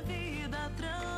vida.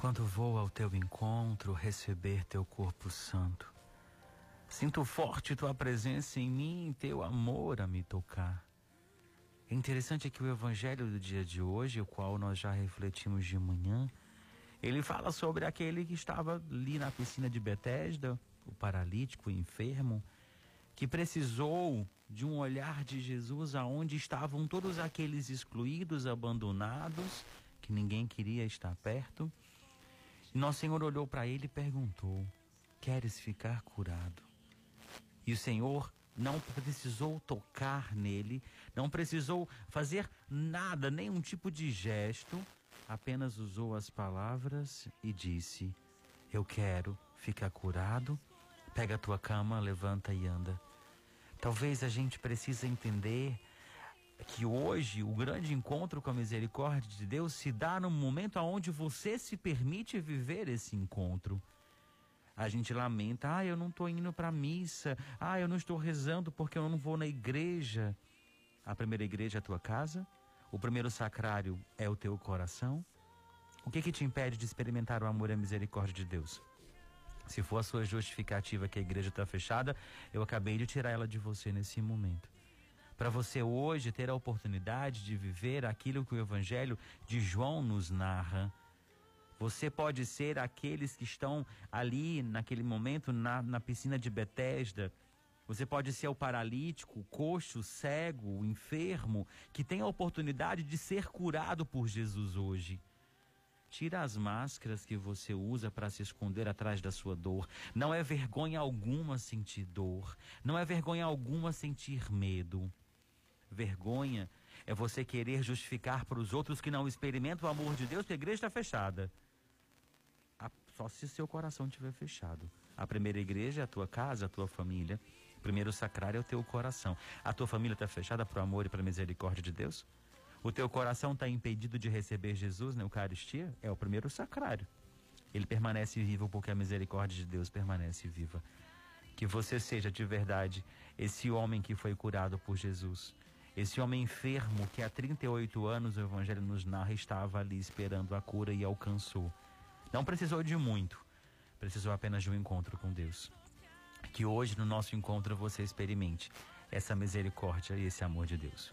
quando vou ao teu encontro receber teu corpo santo. Sinto forte tua presença em mim e teu amor a me tocar. É interessante que o evangelho do dia de hoje, o qual nós já refletimos de manhã, ele fala sobre aquele que estava ali na piscina de Betesda, o paralítico, o enfermo, que precisou de um olhar de Jesus aonde estavam todos aqueles excluídos, abandonados, que ninguém queria estar perto. E nosso Senhor olhou para ele e perguntou: Queres ficar curado? E o Senhor não precisou tocar nele, não precisou fazer nada, nenhum tipo de gesto, apenas usou as palavras e disse: Eu quero ficar curado. Pega a tua cama, levanta e anda. Talvez a gente precise entender que hoje o grande encontro com a misericórdia de Deus se dá no momento onde você se permite viver esse encontro. A gente lamenta, ah, eu não estou indo para a missa, ah, eu não estou rezando porque eu não vou na igreja. A primeira igreja é a tua casa, o primeiro sacrário é o teu coração. O que que te impede de experimentar o amor e a misericórdia de Deus? Se for a sua justificativa que a igreja está fechada, eu acabei de tirar ela de você nesse momento para você hoje ter a oportunidade de viver aquilo que o Evangelho de João nos narra. Você pode ser aqueles que estão ali naquele momento na, na piscina de Betesda. Você pode ser o paralítico, o coxo, o cego, o enfermo, que tem a oportunidade de ser curado por Jesus hoje. Tira as máscaras que você usa para se esconder atrás da sua dor. Não é vergonha alguma sentir dor. Não é vergonha alguma sentir medo. Vergonha é você querer justificar para os outros que não experimentam o amor de Deus que a igreja está fechada. Só se seu coração estiver fechado. A primeira igreja é a tua casa, a tua família. O primeiro sacrário é o teu coração. A tua família está fechada para o amor e para a misericórdia de Deus? O teu coração está impedido de receber Jesus na Eucaristia? É o primeiro sacrário. Ele permanece vivo porque a misericórdia de Deus permanece viva. Que você seja de verdade esse homem que foi curado por Jesus esse homem enfermo que há 38 anos o Evangelho nos narra estava ali esperando a cura e alcançou. Não precisou de muito, precisou apenas de um encontro com Deus. Que hoje no nosso encontro você experimente essa misericórdia e esse amor de Deus.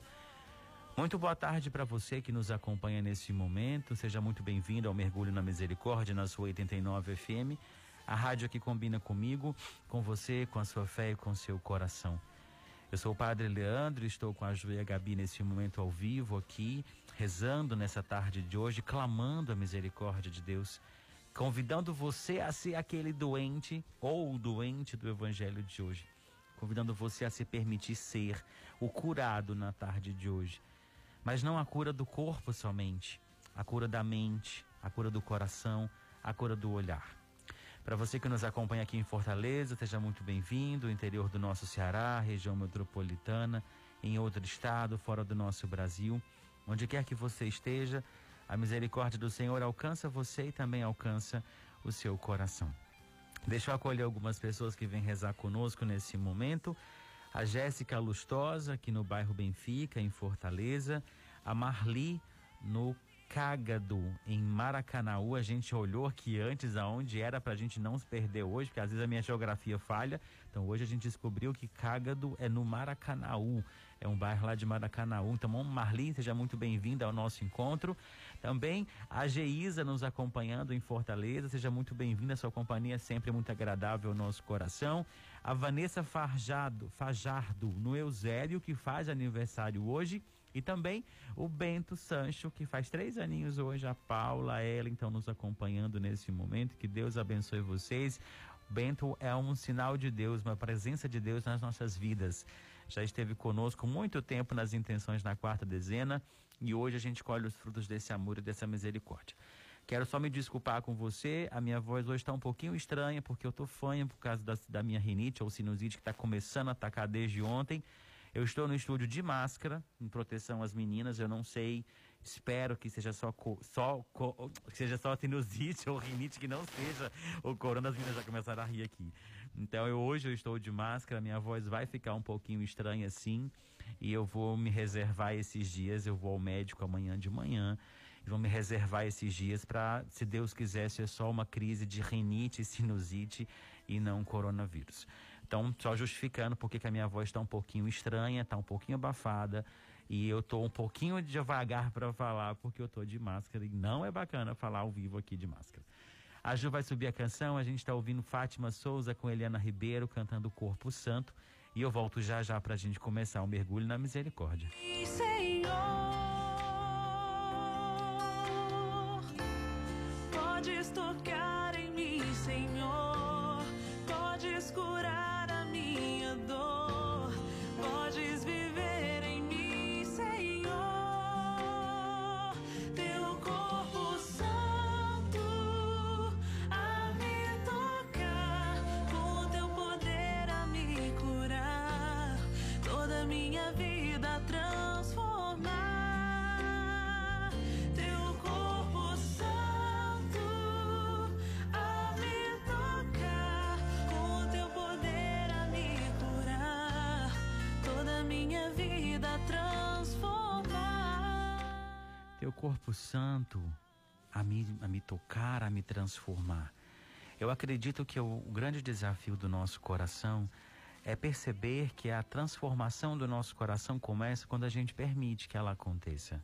Muito boa tarde para você que nos acompanha nesse momento. Seja muito bem-vindo ao Mergulho na Misericórdia na sua 89 FM. A rádio que combina comigo, com você, com a sua fé e com seu coração. Eu sou o Padre Leandro, estou com a Ju e a Gabi nesse momento ao vivo aqui, rezando nessa tarde de hoje, clamando a misericórdia de Deus, convidando você a ser aquele doente ou doente do Evangelho de hoje, convidando você a se permitir ser o curado na tarde de hoje. Mas não a cura do corpo somente, a cura da mente, a cura do coração, a cura do olhar. Para você que nos acompanha aqui em Fortaleza, seja muito bem-vindo, interior do nosso Ceará, região metropolitana, em outro estado, fora do nosso Brasil, onde quer que você esteja, a misericórdia do Senhor alcança você e também alcança o seu coração. Deixa eu acolher algumas pessoas que vêm rezar conosco nesse momento. A Jéssica Lustosa, aqui no bairro Benfica, em Fortaleza. A Marli, no Cágado, em Maracanaú. A gente olhou aqui antes aonde era para a gente não se perder hoje, porque às vezes a minha geografia falha. Então hoje a gente descobriu que Cágado é no Maracanaú. É um bairro lá de Maracanaú. Então, Marlin, seja muito bem-vinda ao nosso encontro. Também a Geisa nos acompanhando em Fortaleza. Seja muito bem-vinda. Sua companhia é sempre muito agradável ao nosso coração. A Vanessa Farjado, Fajardo, no Eusélio, que faz aniversário hoje. E também o Bento Sancho, que faz três aninhos hoje, a Paula, ela então nos acompanhando nesse momento. Que Deus abençoe vocês. Bento é um sinal de Deus, uma presença de Deus nas nossas vidas. Já esteve conosco muito tempo nas intenções na quarta dezena e hoje a gente colhe os frutos desse amor e dessa misericórdia. Quero só me desculpar com você, a minha voz hoje está um pouquinho estranha porque eu estou fanha por causa da, da minha rinite ou sinusite que está começando a atacar desde ontem. Eu estou no estúdio de máscara, em proteção às meninas. Eu não sei, espero que seja só, só que seja só sinusite ou rinite, que não seja o corona. As meninas já começaram a rir aqui. Então eu, hoje eu estou de máscara, minha voz vai ficar um pouquinho estranha assim. E eu vou me reservar esses dias. Eu vou ao médico amanhã de manhã. E vou me reservar esses dias para, se Deus quiser, ser só uma crise de rinite e sinusite e não coronavírus. Então, só justificando porque que a minha voz está um pouquinho estranha, está um pouquinho abafada e eu estou um pouquinho devagar para falar porque eu estou de máscara e não é bacana falar ao vivo aqui de máscara. A Ju vai subir a canção, a gente está ouvindo Fátima Souza com Eliana Ribeiro cantando Corpo Santo e eu volto já já para a gente começar o mergulho na misericórdia. Senhor, podes tocar. Minha vida transformar. Teu corpo santo a me, a me tocar, a me transformar. Eu acredito que o, grande desafio do nosso coração é perceber que a transformação do nosso coração começa quando a gente permite que ela aconteça.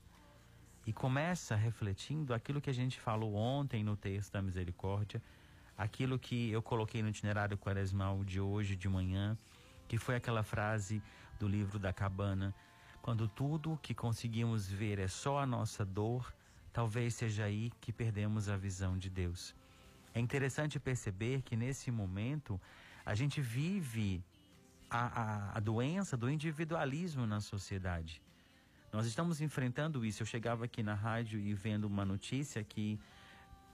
E começa refletindo aquilo que a gente falou ontem no texto da misericórdia, aquilo que eu coloquei no itinerário quaresmal de hoje de manhã, que foi aquela frase do livro da cabana, quando tudo que conseguimos ver é só a nossa dor, talvez seja aí que perdemos a visão de Deus. É interessante perceber que nesse momento a gente vive a, a, a doença do individualismo na sociedade. Nós estamos enfrentando isso. Eu chegava aqui na rádio e vendo uma notícia que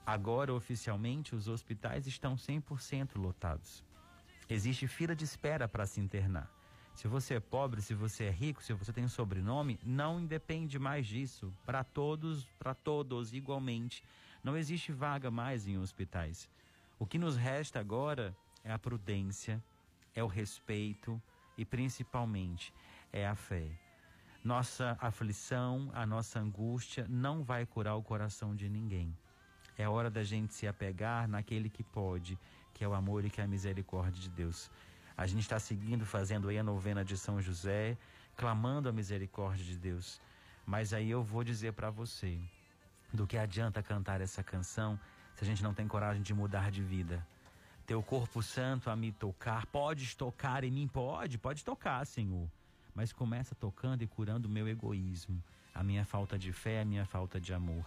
agora oficialmente os hospitais estão 100% lotados. Existe fila de espera para se internar. Se você é pobre, se você é rico, se você tem um sobrenome, não independe mais disso. Para todos, para todos igualmente. Não existe vaga mais em hospitais. O que nos resta agora é a prudência, é o respeito e principalmente é a fé. Nossa aflição, a nossa angústia não vai curar o coração de ninguém. É hora da gente se apegar naquele que pode, que é o amor e que é a misericórdia de Deus. A gente está seguindo, fazendo aí a novena de São José, clamando a misericórdia de Deus. Mas aí eu vou dizer para você, do que adianta cantar essa canção se a gente não tem coragem de mudar de vida? Teu corpo santo a me tocar, podes tocar em mim? Pode, pode tocar, Senhor. Mas começa tocando e curando o meu egoísmo, a minha falta de fé, a minha falta de amor.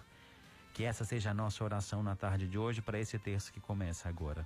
Que essa seja a nossa oração na tarde de hoje para esse terço que começa agora.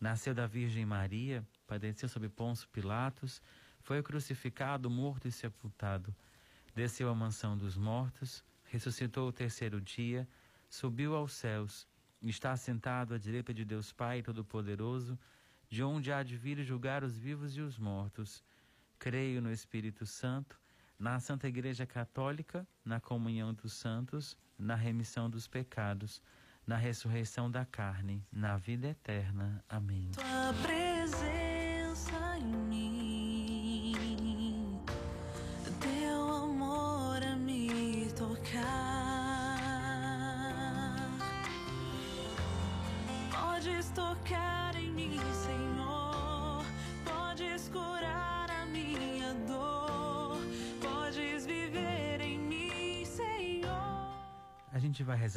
Nasceu da Virgem Maria, padeceu sob Pôncio Pilatos, foi crucificado, morto e sepultado. Desceu à mansão dos mortos, ressuscitou o terceiro dia, subiu aos céus, está assentado à direita de Deus Pai Todo-Poderoso, de onde há de vir julgar os vivos e os mortos. Creio no Espírito Santo, na Santa Igreja Católica, na comunhão dos santos, na remissão dos pecados, na ressurreição da carne, na vida eterna. Amém.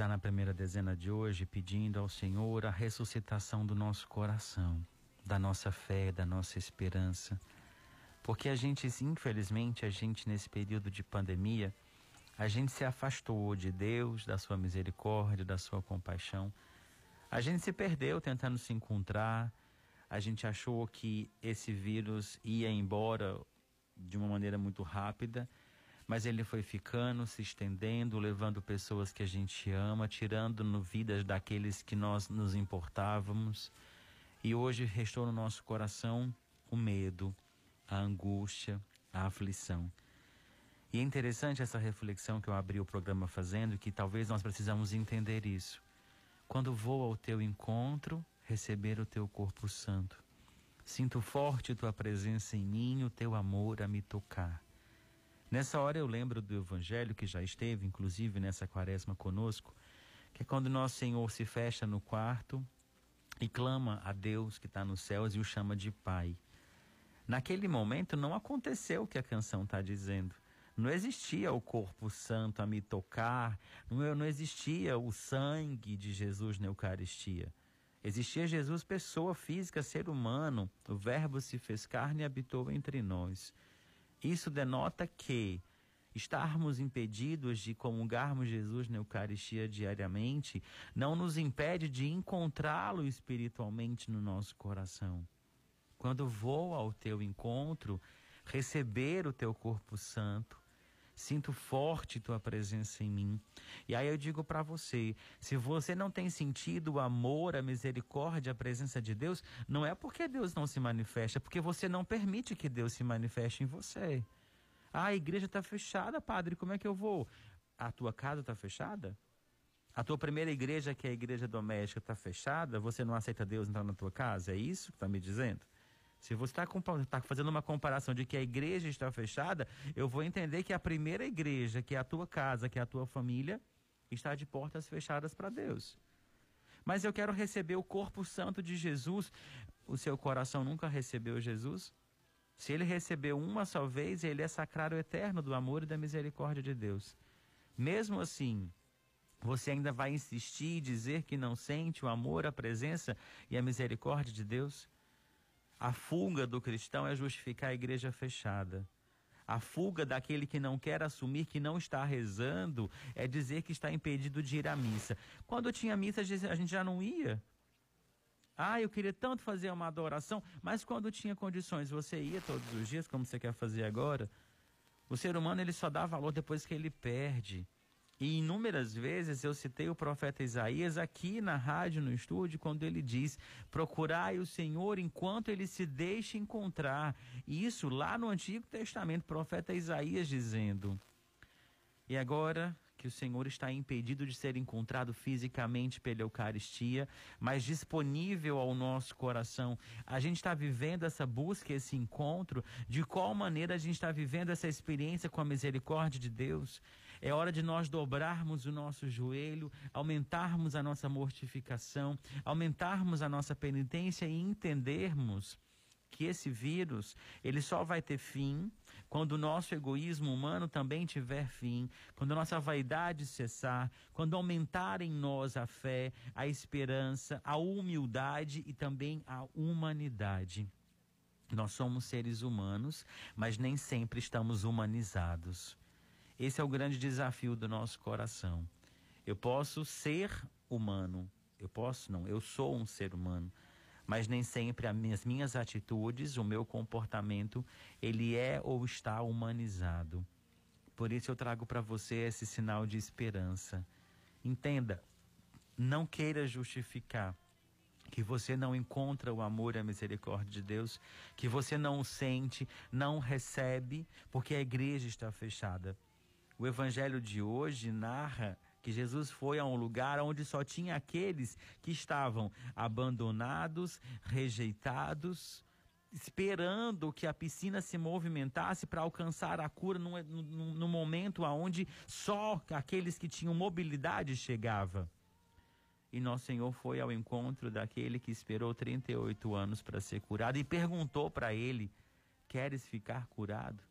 Rezar na primeira dezena de hoje pedindo ao Senhor a ressuscitação do nosso coração, da nossa fé, da nossa esperança. Porque a gente, infelizmente, a gente nesse período de pandemia, a gente se afastou de Deus, da sua misericórdia, da sua compaixão. A gente se perdeu tentando se encontrar. A gente achou que esse vírus ia embora de uma maneira muito rápida, mas ele foi ficando, se estendendo, levando pessoas que a gente ama, tirando no vidas daqueles que nós nos importávamos. E hoje restou no nosso coração o medo, a angústia, a aflição. E é interessante essa reflexão que eu abri o programa fazendo, que talvez nós precisamos entender isso. Quando vou ao teu encontro, receber o teu corpo santo. Sinto forte tua presença em mim, o teu amor a me tocar. Nessa hora eu lembro do evangelho que já esteve, inclusive nessa quaresma conosco, que é quando nosso Senhor se fecha no quarto e clama a Deus que está nos céus e o chama de Pai. Naquele momento não aconteceu o que a canção está dizendo. Não existia o corpo santo a me tocar, não, existia o sangue de Jesus na Eucaristia. Existia Jesus, pessoa física, ser humano. O Verbo se fez carne e habitou entre nós. Isso denota que estarmos impedidos de comungarmos Jesus na Eucaristia diariamente não nos impede de encontrá-lo espiritualmente no nosso coração. Quando vou ao teu encontro, receber o teu corpo santo, Sinto forte tua presença em mim. E aí eu digo para você: se você não tem sentido o amor, a misericórdia, a presença de Deus, não é porque Deus não se manifesta, é porque você não permite que Deus se manifeste em você. Ah, a igreja está fechada, padre, como é que eu vou? A tua casa está fechada? A tua primeira igreja, que é a igreja doméstica, está fechada? Você não aceita Deus entrar na tua casa? É isso que está me dizendo? Se você está tá fazendo uma comparação de que a igreja está fechada, eu vou entender que a primeira igreja, que é a tua casa, que é a tua família, está de portas fechadas para Deus. Mas eu quero receber o corpo santo de Jesus. O seu coração nunca recebeu Jesus? Se ele recebeu uma só vez, ele é sacrário eterno do amor e da misericórdia de Deus. Mesmo assim, você ainda vai insistir e dizer que não sente o amor, a presença e a misericórdia de Deus? A fuga do cristão é justificar a igreja fechada. A fuga daquele que não quer assumir que não está rezando é dizer que está impedido de ir à missa. Quando tinha missa, a gente já não ia. Ah, eu queria tanto fazer uma adoração, mas quando tinha condições, você ia todos os dias, como você quer fazer agora? O ser humano ele só dá valor depois que ele perde. E inúmeras vezes eu citei o profeta Isaías aqui na rádio, no estúdio, quando ele diz: Procurai o Senhor enquanto ele se deixa encontrar. Isso lá no Antigo Testamento, profeta Isaías dizendo. E agora que o Senhor está impedido de ser encontrado fisicamente pela Eucaristia, mas disponível ao nosso coração. A gente está vivendo essa busca, esse encontro. De qual maneira a gente está vivendo essa experiência com a misericórdia de Deus? É hora de nós dobrarmos o nosso joelho, aumentarmos a nossa mortificação, aumentarmos a nossa penitência e entendermos que esse vírus, ele só vai ter fim quando o nosso egoísmo humano também tiver fim, quando a nossa vaidade cessar, quando aumentar em nós a fé, a esperança, a humildade e também a humanidade. Nós somos seres humanos, mas nem sempre estamos humanizados. Esse é o grande desafio do nosso coração. Eu posso ser humano, eu posso não, eu sou um ser humano, mas nem sempre as minhas, atitudes, o meu comportamento, ele é ou está humanizado. Por isso eu trago para você esse sinal de esperança. Entenda, não queira justificar que você não encontra o amor e a misericórdia de Deus, que você não sente, não recebe, porque a igreja está fechada. O evangelho de hoje narra que Jesus foi a um lugar onde só tinha aqueles que estavam abandonados, rejeitados, esperando que a piscina se movimentasse para alcançar a cura no, no, no momento onde só aqueles que tinham mobilidade chegava. E nosso Senhor foi ao encontro daquele que esperou 38 anos para ser curado e perguntou para ele: Queres ficar curado?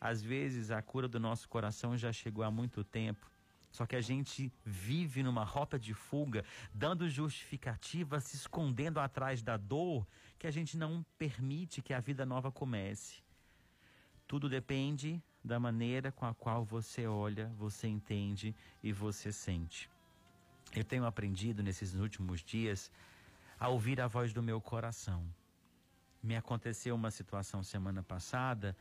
Às vezes a cura do nosso coração já chegou há muito tempo. Só que a gente vive numa rota de fuga, dando justificativa, se escondendo atrás da dor, que a gente não permite que a vida nova comece. Tudo depende da maneira com a qual você olha, você entende e você sente. Eu tenho aprendido nesses últimos dias a ouvir a voz do meu coração. Me aconteceu uma situação semana passada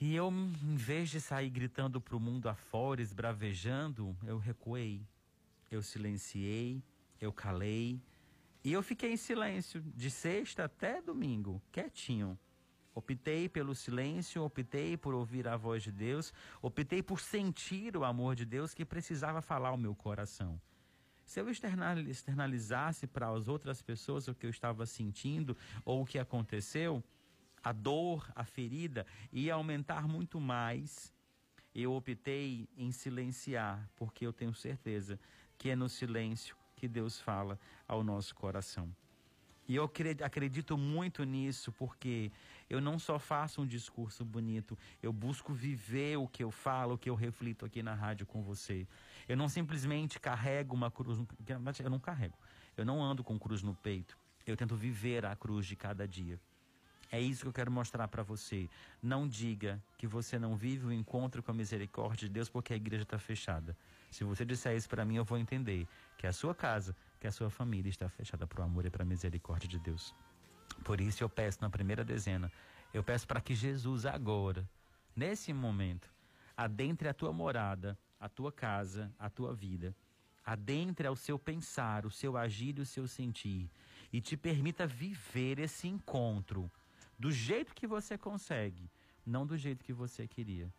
e eu, em vez de sair gritando para o mundo afora, esbravejando, eu recuei, eu silenciei, eu calei, E eu fiquei em silêncio de sexta até domingo, quietinho. Optei pelo silêncio, optei por ouvir a voz de Deus, optei por sentir o amor de Deus que precisava falar ao meu coração. Se eu externalizasse para as outras pessoas o que eu estava sentindo ou o que aconteceu, a dor, a ferida ia aumentar muito mais. Eu optei em silenciar, porque eu tenho certeza que é no silêncio que Deus fala ao nosso coração. E eu acredito muito nisso, porque eu não só faço um discurso bonito, eu busco viver o que eu falo, o que eu reflito aqui na rádio com você. Eu não simplesmente carrego uma cruz, eu não carrego, eu não ando com cruz no peito, eu tento viver a cruz de cada dia. É isso que eu quero mostrar para você. Não diga que você não vive o encontro com a misericórdia de Deus porque a igreja está fechada. Se você disser isso para mim, eu vou entender que a sua casa, que a sua família está fechada para o amor e para a misericórdia de Deus. Por isso eu peço na primeira dezena, eu peço para que Jesus agora, nesse momento, adentre a tua morada, a tua casa, a tua vida, adentre ao seu pensar, o seu agir e o seu sentir, e te permita viver esse encontro do jeito que você consegue, não do jeito que você queria.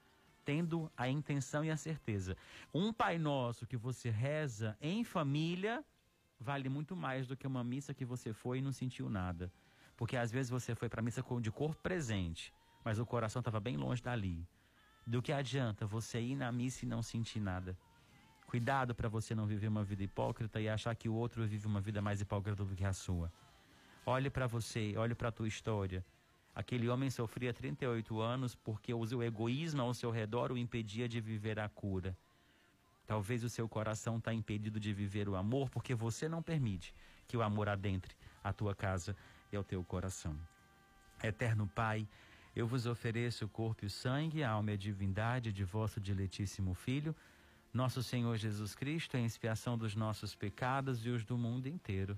Tendo a intenção e a certeza. Um Pai Nosso que você reza em família vale muito mais do que uma missa que você foi e não sentiu nada. Porque às vezes você foi para a missa de corpo presente, mas o coração estava bem longe dali. Do que adianta você ir na missa e não sentir nada? Cuidado para você não viver uma vida hipócrita e achar que o outro vive uma vida mais hipócrita do que a sua. Olhe para você, olhe para a tua história. Aquele homem sofria 38 anos porque o egoísmo ao seu redor o impedia de viver a cura. Talvez o seu coração está impedido de viver o amor porque você não permite que o amor adentre a tua casa e ao teu coração. Eterno Pai, eu vos ofereço o corpo e o sangue, a alma e a divindade de vosso diletíssimo Filho, nosso Senhor Jesus Cristo, em expiação dos nossos pecados e os do mundo inteiro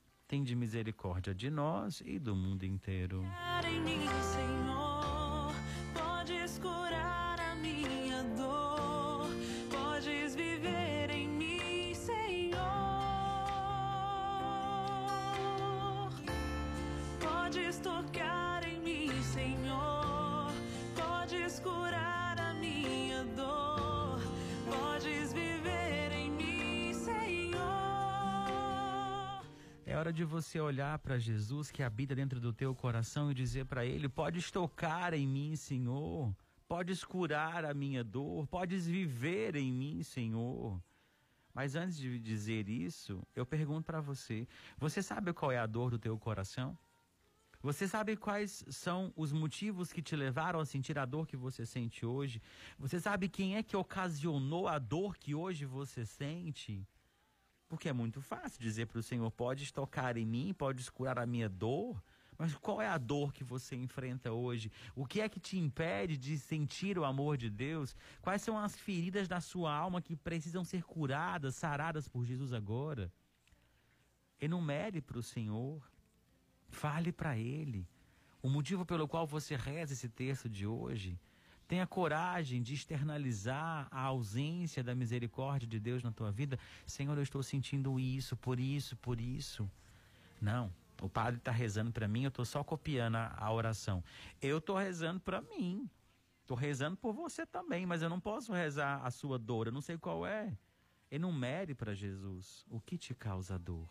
Tende misericórdia de nós e do mundo inteiro. Senhor, hora de você olhar para Jesus que habita dentro do teu coração e dizer para ele: Podes tocar em mim, Senhor. Podes curar a minha dor. Podes viver em mim, Senhor. Mas antes de dizer isso, eu pergunto para você: Você sabe qual é a dor do teu coração? Você sabe quais são os motivos que te levaram a sentir a dor que você sente hoje? Você sabe quem é que ocasionou a dor que hoje você sente? Porque é muito fácil dizer para o Senhor: pode tocar em mim, pode curar a minha dor. Mas qual é a dor que você enfrenta hoje? O que é que te impede de sentir o amor de Deus? Quais são as feridas da sua alma que precisam ser curadas, saradas por Jesus agora? Enumere para o Senhor. Fale para Ele. O motivo pelo qual você reza esse texto de hoje. Tenha coragem de externalizar a ausência da misericórdia de Deus na tua vida. Senhor, eu estou sentindo isso, por isso, por isso. Não, o padre está rezando para mim, eu estou só copiando a, a oração. Eu estou rezando para mim. Estou rezando por você também, mas eu não posso rezar a sua dor, eu não sei qual é. Enumere para Jesus o que te causa dor.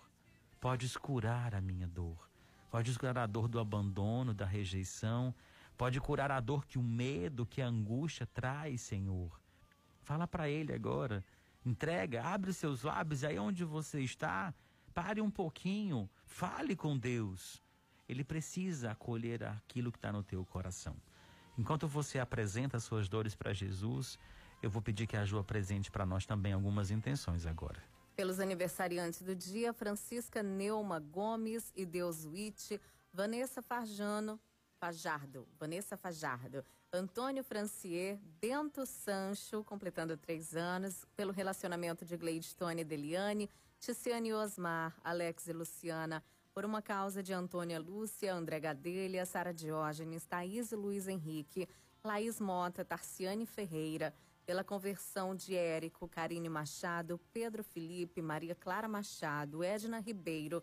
Podes curar a minha dor. pode curar a dor do abandono, da rejeição, pode curar a dor que o medo, que a angústia traz, Senhor. Fala para Ele agora, entrega, abre seus lábios aí onde você está, pare um pouquinho, fale com Deus. Ele precisa acolher aquilo que está no teu coração. Enquanto você apresenta suas dores para Jesus, eu vou pedir que a Ju apresente para nós também algumas intenções agora. Pelos aniversariantes do dia, Francisca Neuma Gomes e Deus Witt, Vanessa Farjano, Fajardo, Vanessa Fajardo, Antônio Francier, Bento Sancho, completando três anos, pelo relacionamento de Gleidstone e Deliane, Ticiane Osmar, Alex e Luciana, por uma causa de Antônia Lúcia, André Gadelha, Sara Diógenes, Thaís e Luiz Henrique, Laís Mota, Tarciane Ferreira, pela conversão de Érico, Karine Machado, Pedro Felipe, Maria Clara Machado, Edna Ribeiro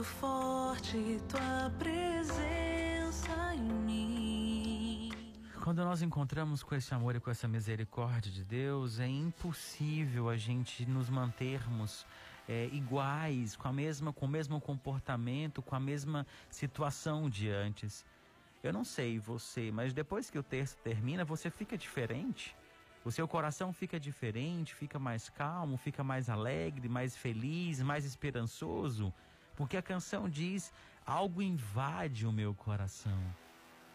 Sinto forte tua presença em mim. Quando nós encontramos com esse amor e com essa misericórdia de Deus, é impossível a gente nos mantermos é, iguais, com, a mesma, com o mesmo comportamento, com a mesma situação de antes. Eu não sei você, mas depois que o texto termina, você fica diferente. O seu coração fica diferente, fica mais calmo, fica mais alegre, mais feliz, mais esperançoso, porque a canção diz: algo invade o meu coração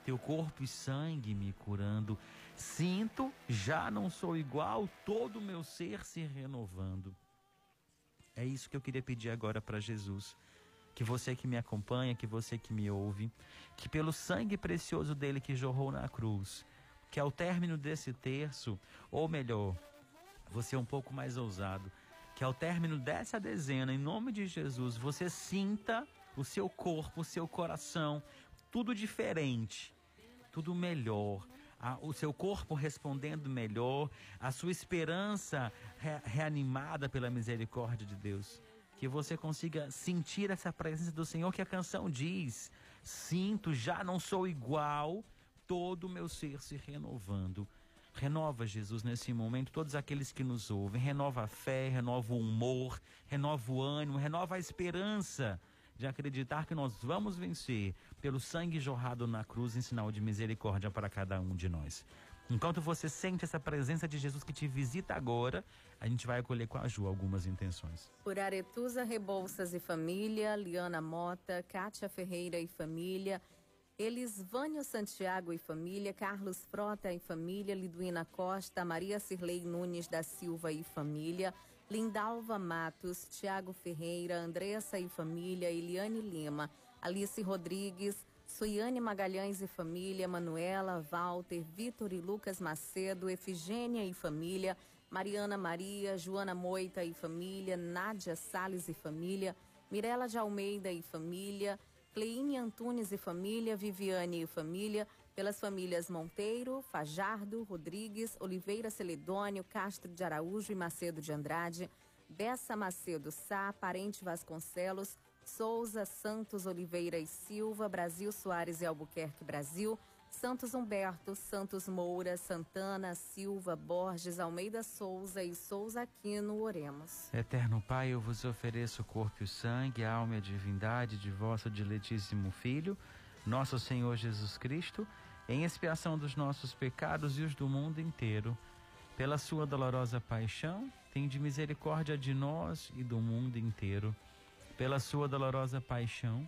teu corpo e sangue me curando. Sinto, já não sou igual, todo o meu ser se renovando. É isso que eu queria pedir agora para Jesus. Que você que me acompanha, que você que me ouve, que pelo sangue precioso dele que jorrou na cruz, que ao término desse terço, ou melhor, você é um pouco mais ousado, que ao término dessa dezena, em nome de Jesus, você sinta o seu corpo, o seu coração, tudo diferente tudo melhor. O seu corpo respondendo melhor, a sua esperança re, reanimada pela misericórdia de Deus. Que você consiga sentir essa presença do Senhor que a canção diz: Sinto, já não sou igual, todo o meu ser se renovando. Renova, Jesus, nesse momento, todos aqueles que nos ouvem. Renova a fé, renova o humor, renova o ânimo, renova a esperança de acreditar que nós vamos vencer pelo sangue jorrado na cruz em sinal de misericórdia para cada um de nós. Enquanto você sente essa presença de Jesus que te visita agora, a gente vai acolher com a Ju algumas intenções. Por Aretusa Rebouças e família, Liana Mota, Kátia Ferreira e família, Elisvânio Santiago e família, Carlos Frota e família, Liduína Costa, Maria Cirlei Nunes da Silva e família, Lindalva Matos, Tiago Ferreira, Andressa e família, Eliane Lima, Alice Rodrigues, Suiane Magalhães e família, Manuela, Walter, Vitor e Lucas Macedo, Efigênia e família, Mariana Maria, Joana Moita e família, Nádia Sales e família, Mirela de Almeida e família, Cleine Antunes e família, Viviane e família, pelas famílias Monteiro, Fajardo, Rodrigues, Oliveira Celedônio, Castro de Araújo e Macedo de Andrade, Bessa Macedo Sá, Parente Vasconcelos, Souza, Santos Oliveira e Silva, Brasil Soares e Albuquerque Brasil, Santos Humberto, Santos Moura, Santana, Silva, Borges, Almeida Souza e Souza Aquino, oremos. Eterno Pai, eu vos ofereço o corpo e o sangue, a alma e a divindade de vosso diletíssimo Filho, nosso Senhor Jesus Cristo, em expiação dos nossos pecados e os do mundo inteiro. Pela sua dolorosa paixão, de misericórdia de nós e do mundo inteiro. Pela sua dolorosa paixão,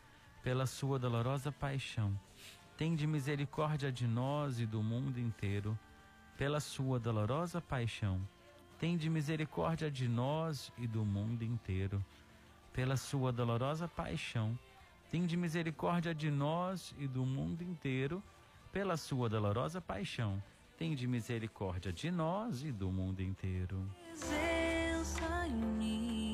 Pela sua dolorosa paixão, tende misericórdia de nós e do mundo inteiro. Pela sua dolorosa paixão, tende misericórdia de nós e do mundo inteiro. Pela sua dolorosa paixão, tende misericórdia de nós e do mundo inteiro. Pela sua dolorosa paixão, tende misericórdia de nós e do mundo inteiro. Presença em mim,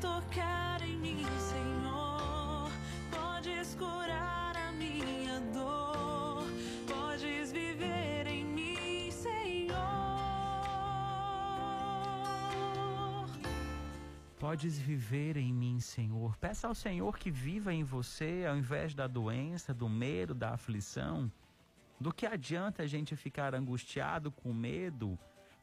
tocar em mim, Senhor, podes curar. podes viver em mim, Senhor. Peça ao Senhor que viva em você ao invés da doença, do medo, da aflição. Do que adianta a gente ficar angustiado com medo?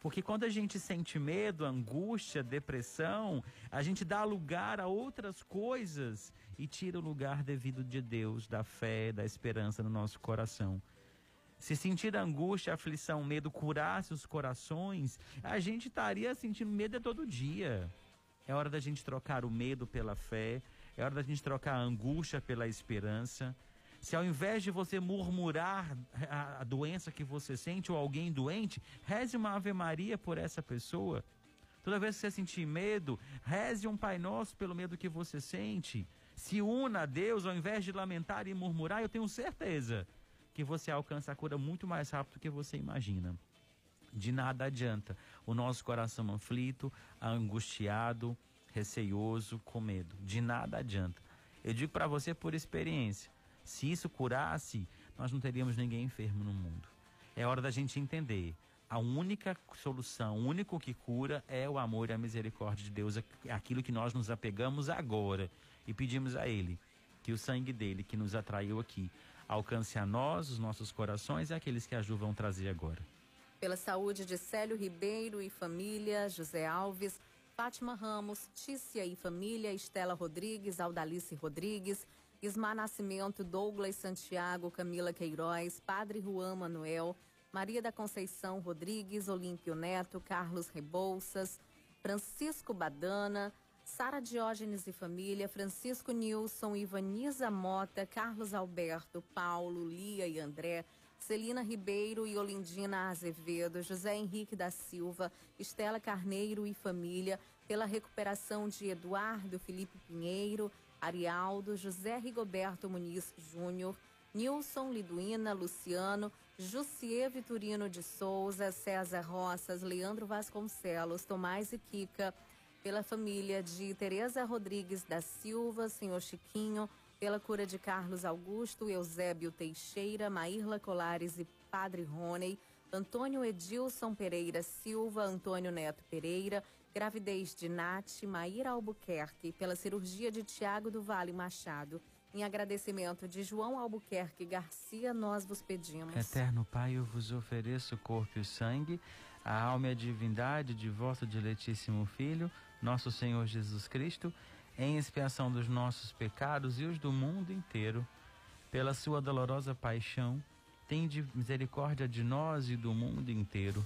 Porque quando a gente sente medo, angústia, depressão, a gente dá lugar a outras coisas e tira o lugar devido de Deus, da fé, da esperança no nosso coração. Se sentir angústia, aflição, medo curasse os corações, a gente estaria sentindo medo todo dia. É hora da gente trocar o medo pela fé. É hora da gente trocar a angústia pela esperança. Se ao invés de você murmurar a, doença que você sente ou alguém doente, reze uma Ave Maria por essa pessoa. Toda vez que você sentir medo, reze um Pai Nosso pelo medo que você sente. Se una a Deus ao invés de lamentar e murmurar, eu tenho certeza que você alcança a cura muito mais rápido do que você imagina. De nada adianta o nosso coração aflito, angustiado, receioso, com medo. De nada adianta. Eu digo para você por experiência: se isso curasse, nós não teríamos ninguém enfermo no mundo. É hora da gente entender. A única solução, o único que cura é o amor e a misericórdia de Deus, aquilo que nós nos apegamos agora e pedimos a Ele que o sangue dele que nos atraiu aqui alcance a nós, os nossos corações e aqueles que a Ju vão trazer agora pela saúde de Célio Ribeiro e família, José Alves, Fátima Ramos, Tícia e família, Estela Rodrigues, Aldalice Rodrigues, Ismar Nascimento, Douglas Santiago, Camila Queiroz, Padre Juan Manuel, Maria da Conceição Rodrigues, Olímpio Neto, Carlos Rebouças, Francisco Badana, Sara Diógenes e família, Francisco Nilson, Ivaniza Mota, Carlos Alberto, Paulo, Lia e André, Celina Ribeiro e Olindina Azevedo, José Henrique da Silva, Estela Carneiro e família, pela recuperação de Eduardo Felipe Pinheiro, Arialdo, José Rigoberto Muniz Júnior, Nilson Liduína Luciano, Jussier Vitorino de Souza, César Roças, Leandro Vasconcelos, Tomás e Kika, pela família de Tereza Rodrigues da Silva, Senhor Chiquinho, pela cura de Carlos Augusto, Eusébio Teixeira, Maírla Colares e Padre Rony, Antônio Edilson Pereira Silva, Antônio Neto Pereira, gravidez de Nath, Maíra Albuquerque, pela cirurgia de Tiago do Vale Machado. Em agradecimento de João Albuquerque Garcia, nós vos pedimos. Eterno Pai, eu vos ofereço o corpo e o sangue, a alma e a divindade de vosso diletíssimo Filho, nosso Senhor Jesus Cristo em expiação dos nossos pecados e os do mundo inteiro, pela sua dolorosa paixão, tende misericórdia de nós e do mundo inteiro.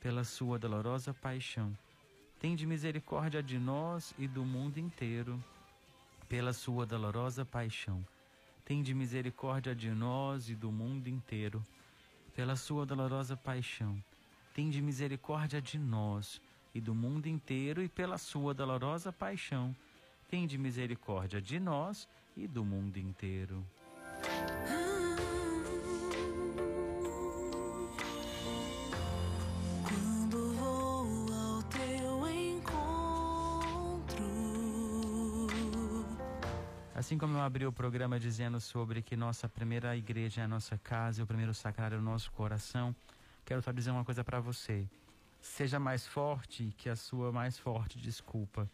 Pela sua dolorosa paixão, tende misericórdia de nós e do mundo inteiro. Pela sua dolorosa paixão, Tende misericórdia de nós e do mundo inteiro. Pela sua dolorosa paixão, tende misericórdia de nós e do mundo inteiro, e pela sua dolorosa paixão, tende misericórdia de nós e do mundo inteiro. Assim como eu abri o programa dizendo sobre que nossa primeira igreja é a nossa casa e o primeiro sacrário é o nosso coração, quero só dizer uma coisa para você. Seja mais forte que a sua mais forte desculpa.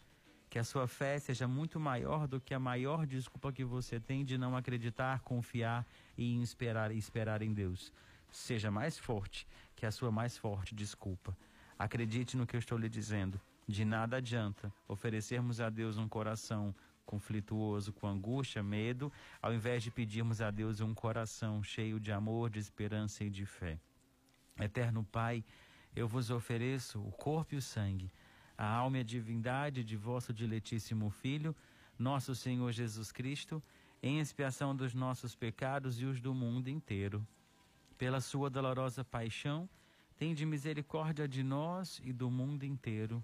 Que a sua fé seja muito maior do que a maior desculpa que você tem de não acreditar, confiar e esperar, esperar em Deus. Seja mais forte que a sua mais forte desculpa. Acredite no que eu estou lhe dizendo. De nada adianta oferecermos a Deus um coração conflituoso com angústia, medo, ao invés de pedirmos a Deus um coração cheio de amor, de esperança e de fé. Eterno Pai, eu vos ofereço o corpo e o sangue, a alma e a divindade de vosso diletíssimo Filho, nosso Senhor Jesus Cristo, em expiação dos nossos pecados e os do mundo inteiro. Pela sua dolorosa paixão, tende misericórdia de nós e do mundo inteiro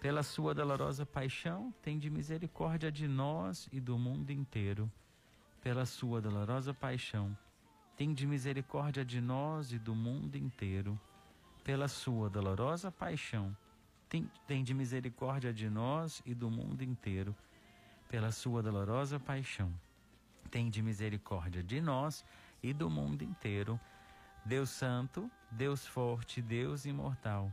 pela sua dolorosa paixão, tende misericórdia de nós e do mundo inteiro. Pela sua dolorosa paixão, tende misericórdia de nós e do mundo inteiro. Pela sua dolorosa paixão, tende misericórdia de nós e do mundo inteiro. Pela sua dolorosa paixão, tende misericórdia de nós e do mundo inteiro. Deus Santo, Deus Forte, Deus Imortal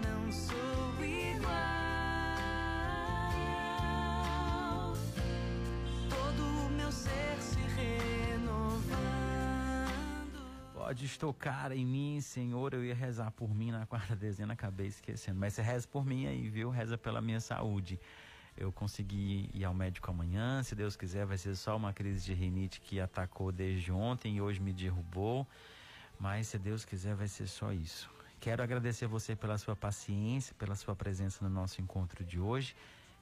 pode estocar em mim, Senhor. Eu ia rezar por mim na quarta dezena, acabei esquecendo. Mas você reza por mim aí, viu? Reza pela minha saúde. Eu consegui ir ao médico amanhã. Se Deus quiser, vai ser só uma crise de rinite que atacou desde ontem e hoje me derrubou. Mas se Deus quiser, vai ser só isso. Quero agradecer você pela sua paciência, pela sua presença no nosso encontro de hoje.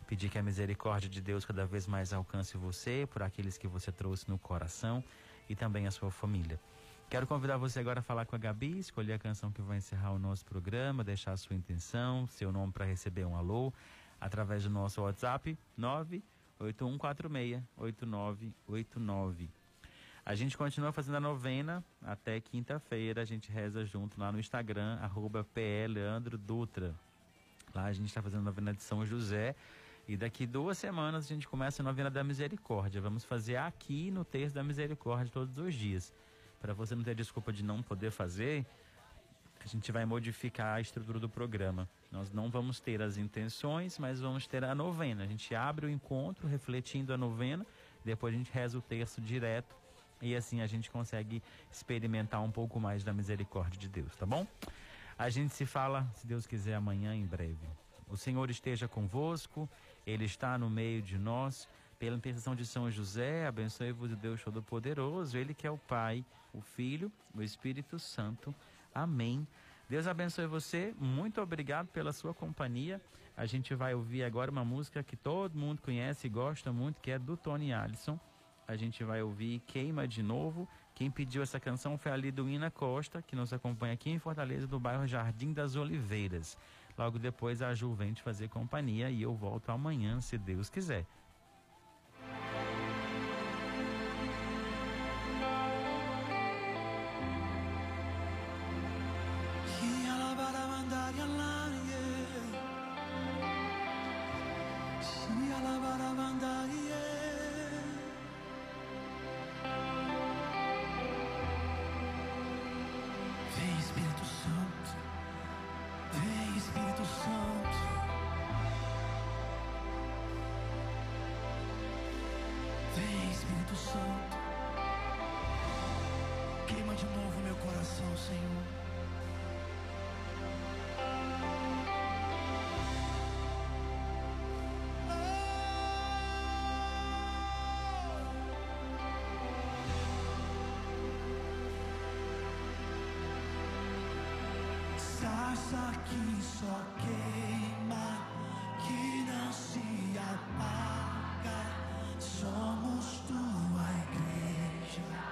Pedir que a misericórdia de Deus cada vez mais alcance você, por aqueles que você trouxe no coração e também a sua família. Quero convidar você agora a falar com a Gabi, escolher a canção que vai encerrar o nosso programa, deixar a sua intenção, seu nome para receber um alô, através do nosso WhatsApp 981468989. A gente continua fazendo a novena até quinta-feira. A gente reza junto lá no Instagram, arroba Dutra. Lá a gente está fazendo a novena de São José. E daqui duas semanas a gente começa a novena da misericórdia. Vamos fazer aqui no texto da misericórdia todos os dias para você não ter desculpa de não poder fazer, a gente vai modificar a estrutura do programa. Nós não vamos ter as intenções, mas vamos ter a novena. A gente abre o encontro refletindo a novena, depois a gente reza o texto direto e assim a gente consegue experimentar um pouco mais da misericórdia de Deus, tá bom? A gente se fala, se Deus quiser, amanhã em breve. O Senhor esteja convosco, Ele está no meio de nós. Pela intercessão de São José, abençoe-vos o Deus Todo-Poderoso, Ele que é o Pai, o Filho, o Espírito Santo. Amém. Deus abençoe você. Muito obrigado pela sua companhia. A gente vai ouvir agora uma música que todo mundo conhece e gosta muito, que é do Tony Allison. A gente vai ouvir Queima de Novo. Quem pediu essa canção foi a Liduína Costa, que nos acompanha aqui em Fortaleza, do bairro Jardim das Oliveiras. Logo depois a Ju vem te fazer companhia e eu volto amanhã, se Deus quiser. Sarça que só queima, que não se apaga. Somos tua igreja,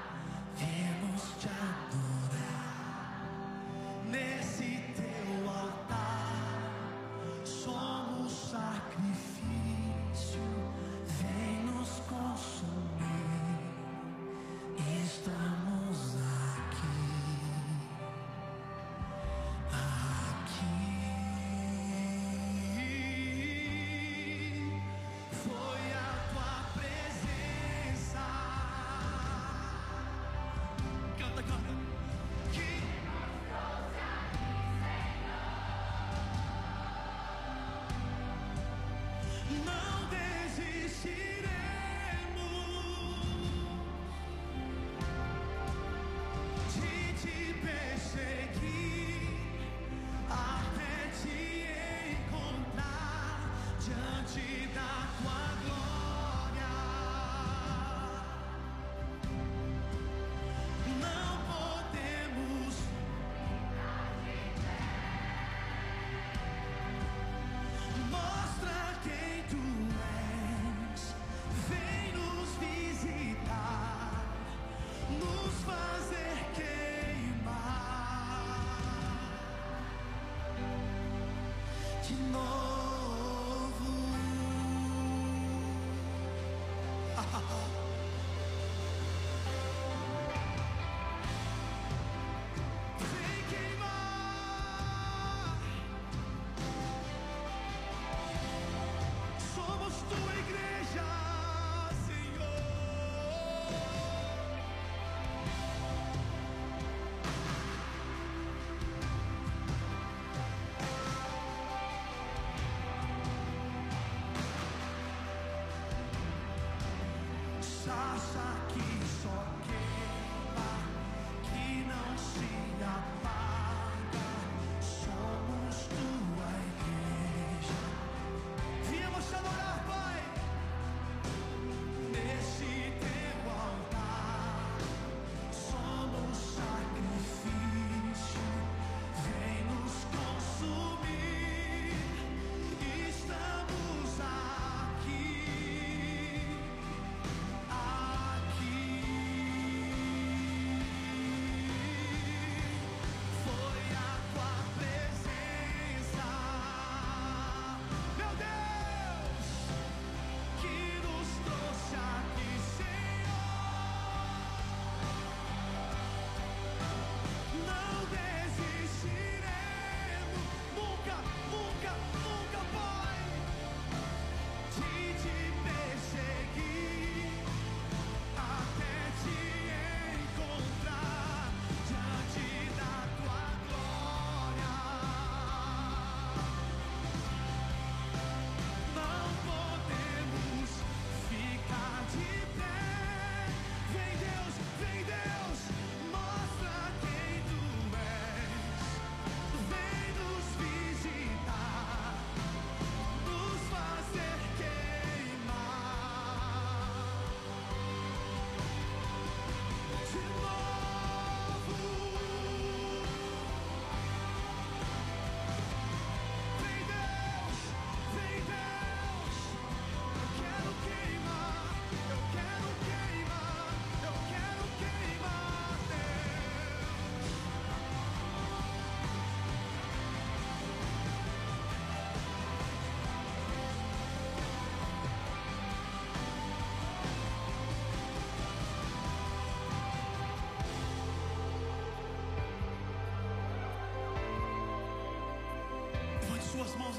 nunca,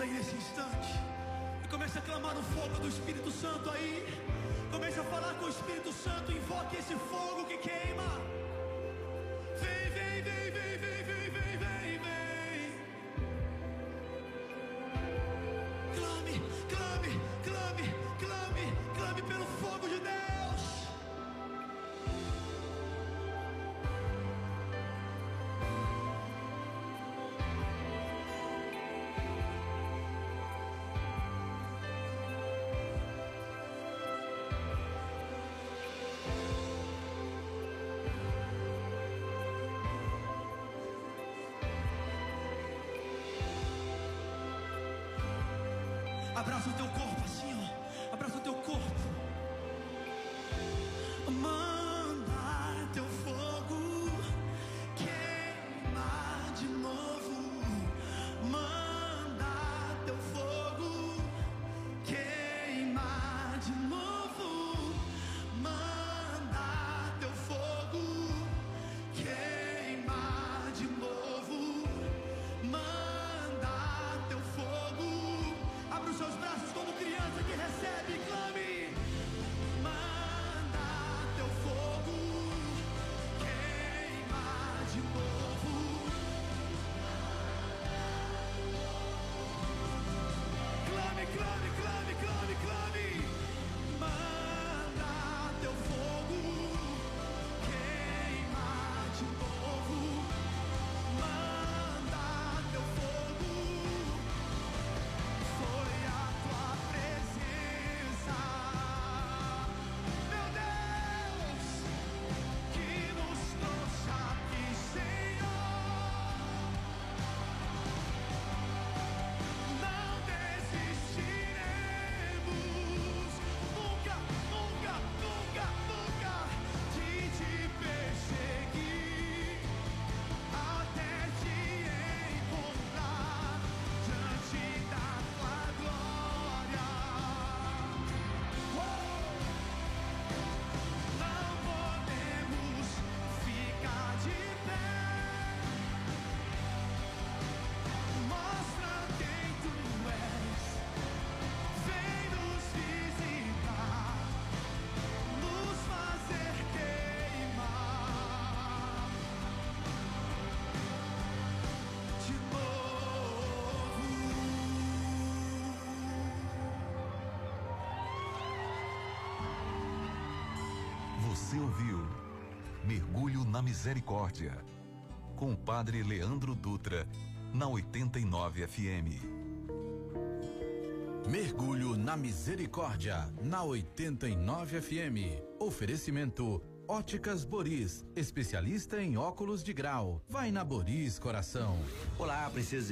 aí nesse instante. E comece a clamar no fogo do Espírito Santo aí. Comece a falar com o Espírito Santo. Invoque esse fogo Abraça o teu corpo assim, ó. Abraça o teu corpo. Ouviu Mergulho na Misericórdia com o Padre Leandro Dutra na 89 FM. Mergulho na Misericórdia, na 89 FM. Oferecimento Óticas Boris, especialista em óculos de grau. Vai na Boris, coração. Olá, princesa